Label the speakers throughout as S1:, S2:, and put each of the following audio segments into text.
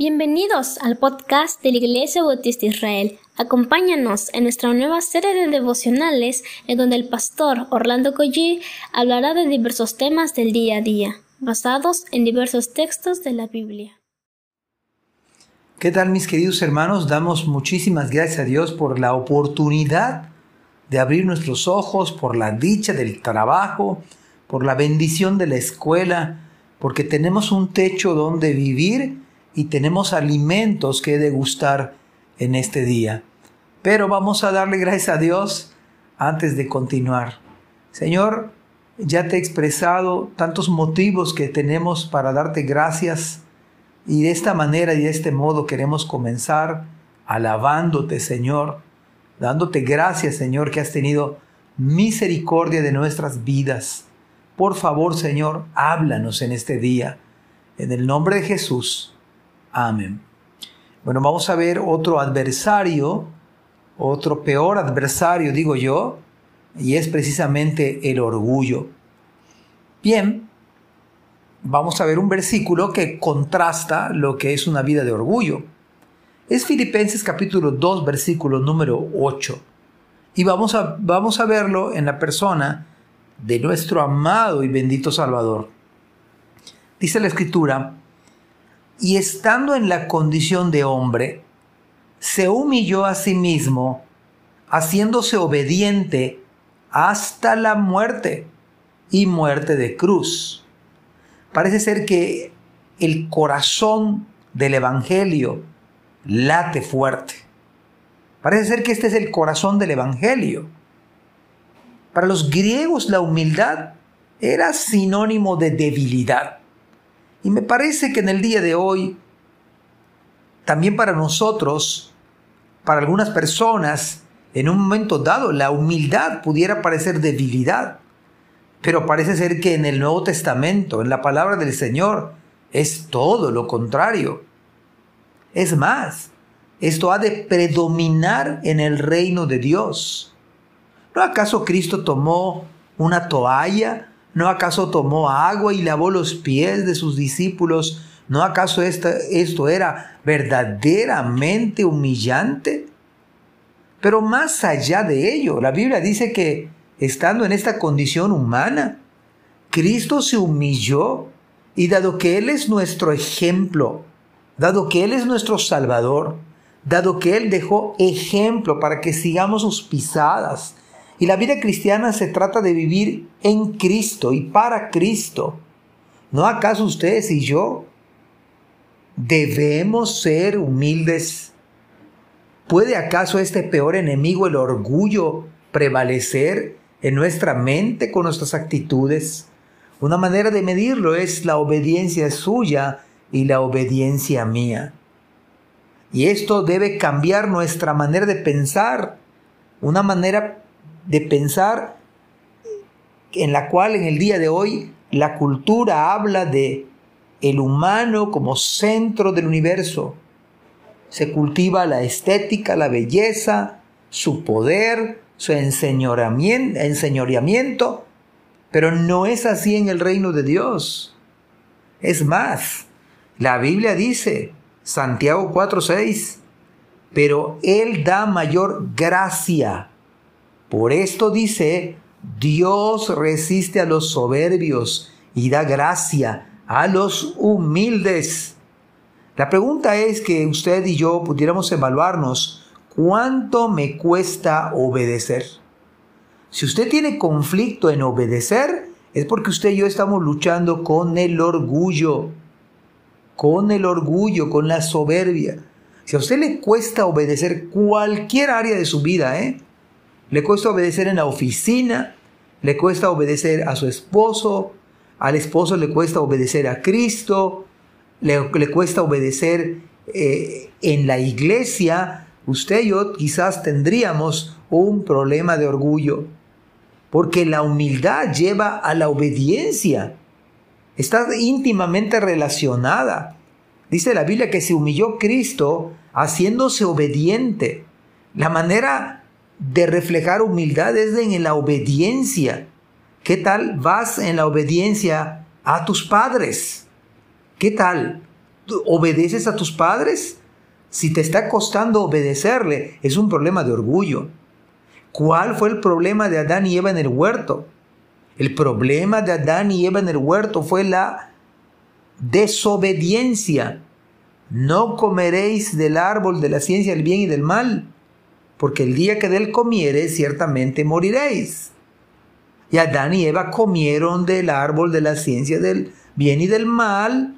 S1: Bienvenidos al podcast de la Iglesia Bautista Israel. Acompáñanos en nuestra nueva serie de devocionales en donde el pastor Orlando Collie hablará de diversos temas del día a día, basados en diversos textos de la Biblia.
S2: ¿Qué tal mis queridos hermanos? Damos muchísimas gracias a Dios por la oportunidad de abrir nuestros ojos, por la dicha del trabajo, por la bendición de la escuela, porque tenemos un techo donde vivir y tenemos alimentos que degustar en este día. Pero vamos a darle gracias a Dios antes de continuar. Señor, ya te he expresado tantos motivos que tenemos para darte gracias y de esta manera y de este modo queremos comenzar alabándote, Señor, dándote gracias, Señor, que has tenido misericordia de nuestras vidas. Por favor, Señor, háblanos en este día. En el nombre de Jesús. Amén. Bueno, vamos a ver otro adversario, otro peor adversario, digo yo, y es precisamente el orgullo. Bien, vamos a ver un versículo que contrasta lo que es una vida de orgullo. Es Filipenses capítulo 2, versículo número 8. Y vamos a, vamos a verlo en la persona de nuestro amado y bendito Salvador. Dice la escritura, y estando en la condición de hombre, se humilló a sí mismo, haciéndose obediente hasta la muerte y muerte de cruz. Parece ser que el corazón del Evangelio late fuerte. Parece ser que este es el corazón del Evangelio. Para los griegos la humildad era sinónimo de debilidad. Y me parece que en el día de hoy, también para nosotros, para algunas personas, en un momento dado, la humildad pudiera parecer debilidad. Pero parece ser que en el Nuevo Testamento, en la palabra del Señor, es todo lo contrario. Es más, esto ha de predominar en el reino de Dios. ¿No acaso Cristo tomó una toalla ¿No acaso tomó agua y lavó los pies de sus discípulos? ¿No acaso esto era verdaderamente humillante? Pero más allá de ello, la Biblia dice que estando en esta condición humana, Cristo se humilló y dado que Él es nuestro ejemplo, dado que Él es nuestro Salvador, dado que Él dejó ejemplo para que sigamos sus pisadas, y la vida cristiana se trata de vivir en Cristo y para Cristo. ¿No acaso ustedes y yo debemos ser humildes? ¿Puede acaso este peor enemigo, el orgullo, prevalecer en nuestra mente con nuestras actitudes? Una manera de medirlo es la obediencia suya y la obediencia mía. Y esto debe cambiar nuestra manera de pensar, una manera de pensar en la cual en el día de hoy la cultura habla de el humano como centro del universo. Se cultiva la estética, la belleza, su poder, su enseñoreamiento, pero no es así en el reino de Dios. Es más, la Biblia dice, Santiago 4:6, pero Él da mayor gracia. Por esto dice, Dios resiste a los soberbios y da gracia a los humildes. La pregunta es que usted y yo pudiéramos evaluarnos cuánto me cuesta obedecer. Si usted tiene conflicto en obedecer, es porque usted y yo estamos luchando con el orgullo, con el orgullo, con la soberbia. Si a usted le cuesta obedecer cualquier área de su vida, ¿eh? Le cuesta obedecer en la oficina, le cuesta obedecer a su esposo, al esposo le cuesta obedecer a Cristo, le, cuesta obedecer eh, en la iglesia. Usted y yo quizás tendríamos un problema de orgullo, porque la humildad lleva a la obediencia. Está íntimamente relacionada. Dice la Biblia que se humilló Cristo haciéndose obediente. La manera de reflejar humildad es en la obediencia. ¿Qué tal vas en la obediencia a tus padres? ¿Qué tal ¿Obedeces a tus padres? Si te está costando obedecerle, es un problema de orgullo. ¿Cuál fue el problema de Adán y Eva en el huerto? El problema de Adán y Eva en el huerto fue la desobediencia. No comeréis del árbol de la ciencia del bien y del mal, porque el día que de él comiereis ciertamente moriréis. Y Adán y Eva comieron del árbol de la ciencia del bien y del mal,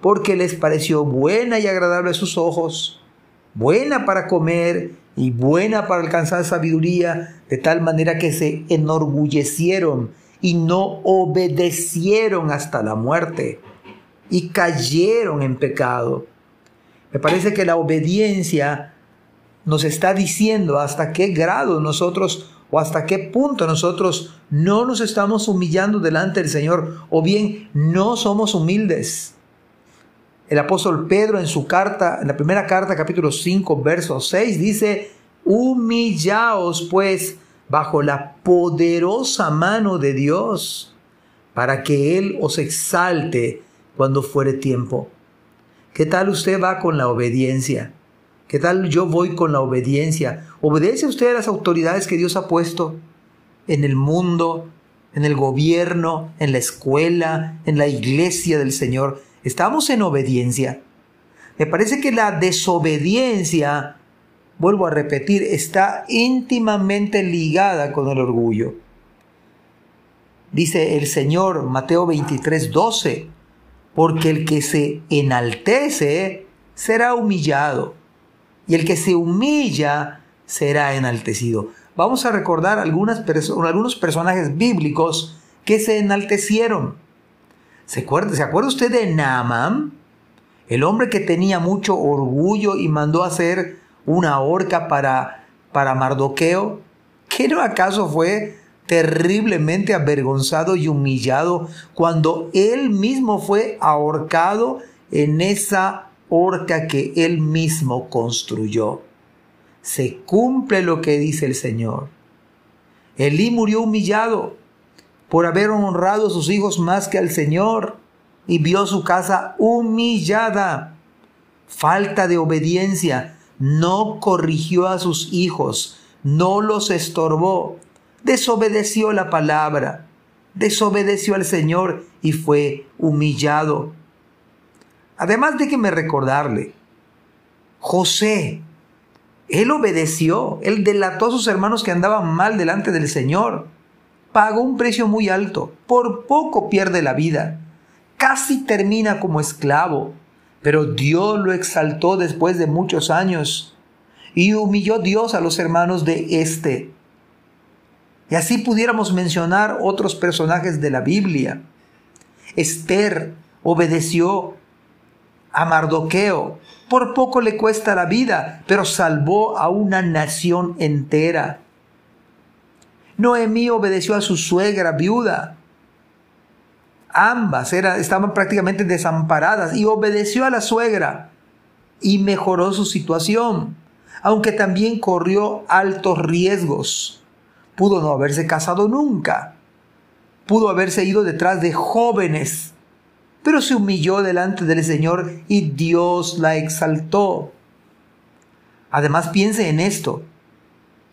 S2: porque les pareció buena y agradable a sus ojos, buena para comer y buena para alcanzar sabiduría, de tal manera que se enorgullecieron y no obedecieron hasta la muerte y cayeron en pecado. Me parece que la obediencia nos está diciendo hasta qué grado nosotros o hasta qué punto nosotros no nos estamos humillando delante del Señor o bien no somos humildes. El apóstol Pedro en su carta, en la primera carta, capítulo 5, verso 6, dice, humillaos pues bajo la poderosa mano de Dios, para que Él os exalte cuando fuere tiempo. ¿Qué tal usted va con la obediencia? ¿Qué tal yo voy con la obediencia? ¿Obedece usted a las autoridades que Dios ha puesto en el mundo, en el gobierno, en la escuela, en la iglesia del Señor? ¿Estamos en obediencia? Me parece que la desobediencia, vuelvo a repetir, está íntimamente ligada con el orgullo. Dice el Señor, Mateo 23, 12, porque el que se enaltece será humillado y el que se humilla será enaltecido. Vamos a recordar algunos personajes bíblicos que se enaltecieron. ¿Se acuerda, ¿Se acuerda usted de Naaman? El hombre que tenía mucho orgullo y mandó hacer una horca para, para Mardoqueo. ¿Qué no acaso fue terriblemente avergonzado y humillado cuando él mismo fue ahorcado en esa horca que él mismo construyó. Se cumple lo que dice el Señor. Elí murió humillado por haber honrado a sus hijos más que al Señor y vio su casa humillada. Falta de obediencia. No corrigió a sus hijos, no los estorbó, desobedeció la palabra, desobedeció al Señor y fue humillado. Además de que me recordarle, José, él obedeció, él delató a sus hermanos que andaban mal delante del Señor, pagó un precio muy alto, por poco pierde la vida, casi termina como esclavo, pero Dios lo exaltó después de muchos años y humilló Dios a los hermanos de éste. Y así pudiéramos mencionar otros personajes de la Biblia. Esther obedeció a Mardoqueo. Por poco le cuesta la vida, pero salvó a una nación entera. Noemí obedeció a su suegra viuda. Ambas estaban prácticamente desamparadas y obedeció a la suegra y mejoró su situación, aunque también corrió altos riesgos. Pudo no haberse casado nunca. Pudo haberse ido detrás de jóvenes pero se humilló delante del Señor y Dios la exaltó. Además piense en esto.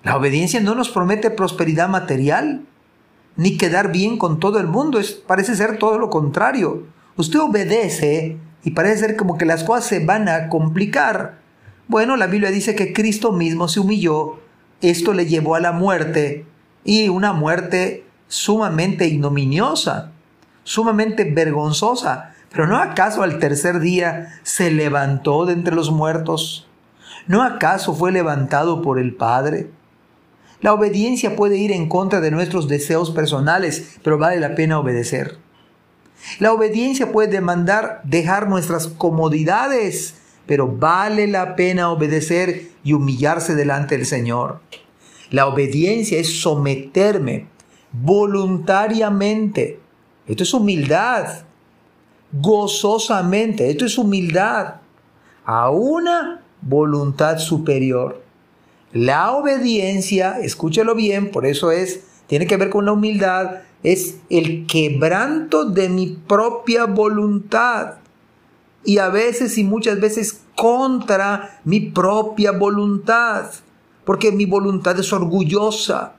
S2: La obediencia no nos promete prosperidad material, ni quedar bien con todo el mundo. Es, parece ser todo lo contrario. Usted obedece y parece ser como que las cosas se van a complicar. Bueno, la Biblia dice que Cristo mismo se humilló. Esto le llevó a la muerte y una muerte sumamente ignominiosa sumamente vergonzosa. Pero ¿no acaso al tercer día se levantó de entre los muertos? ¿No acaso fue levantado por el Padre? La obediencia puede ir en contra de nuestros deseos personales, pero vale la pena obedecer. La obediencia puede demandar dejar nuestras comodidades, pero vale la pena obedecer y humillarse delante del Señor. La obediencia es someterme voluntariamente esto es humildad. Gozosamente. Esto es humildad. A una voluntad superior. La obediencia, escúchelo bien, por eso es, tiene que ver con la humildad, es el quebranto de mi propia voluntad y a veces y muchas veces contra mi propia voluntad, porque mi voluntad es orgullosa.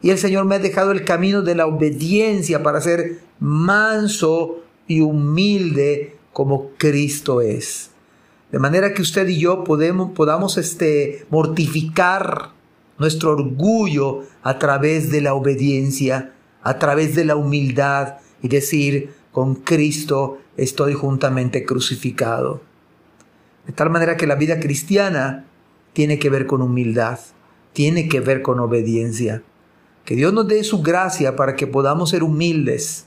S2: Y el Señor me ha dejado el camino de la obediencia para ser manso y humilde como Cristo es. De manera que usted y yo podamos este, mortificar nuestro orgullo a través de la obediencia, a través de la humildad y decir, con Cristo estoy juntamente crucificado. De tal manera que la vida cristiana tiene que ver con humildad, tiene que ver con obediencia. Que Dios nos dé su gracia para que podamos ser humildes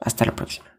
S3: Hasta la próxima.